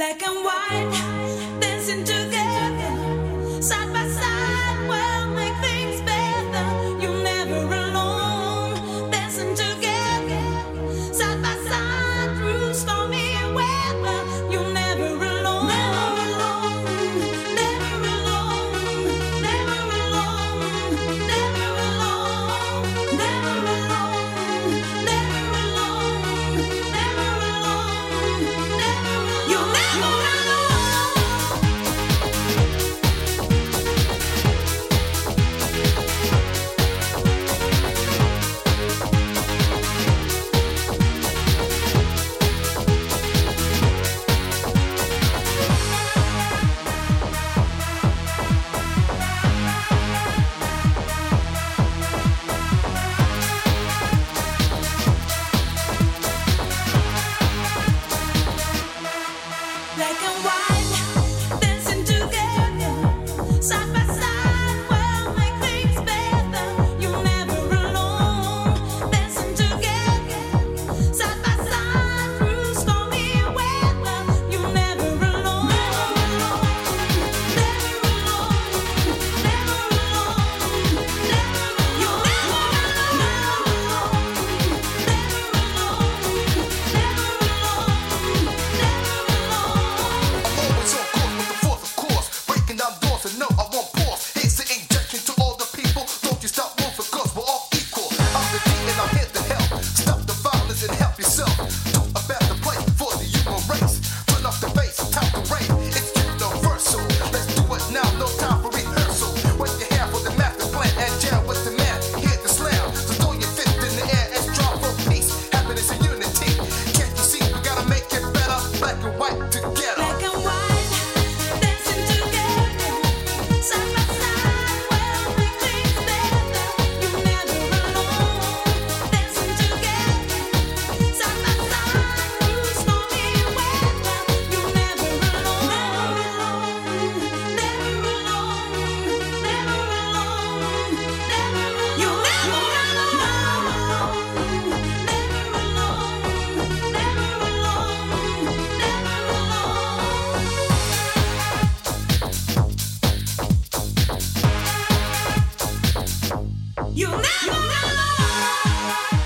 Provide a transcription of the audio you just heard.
black and white, dancing to the Together. no!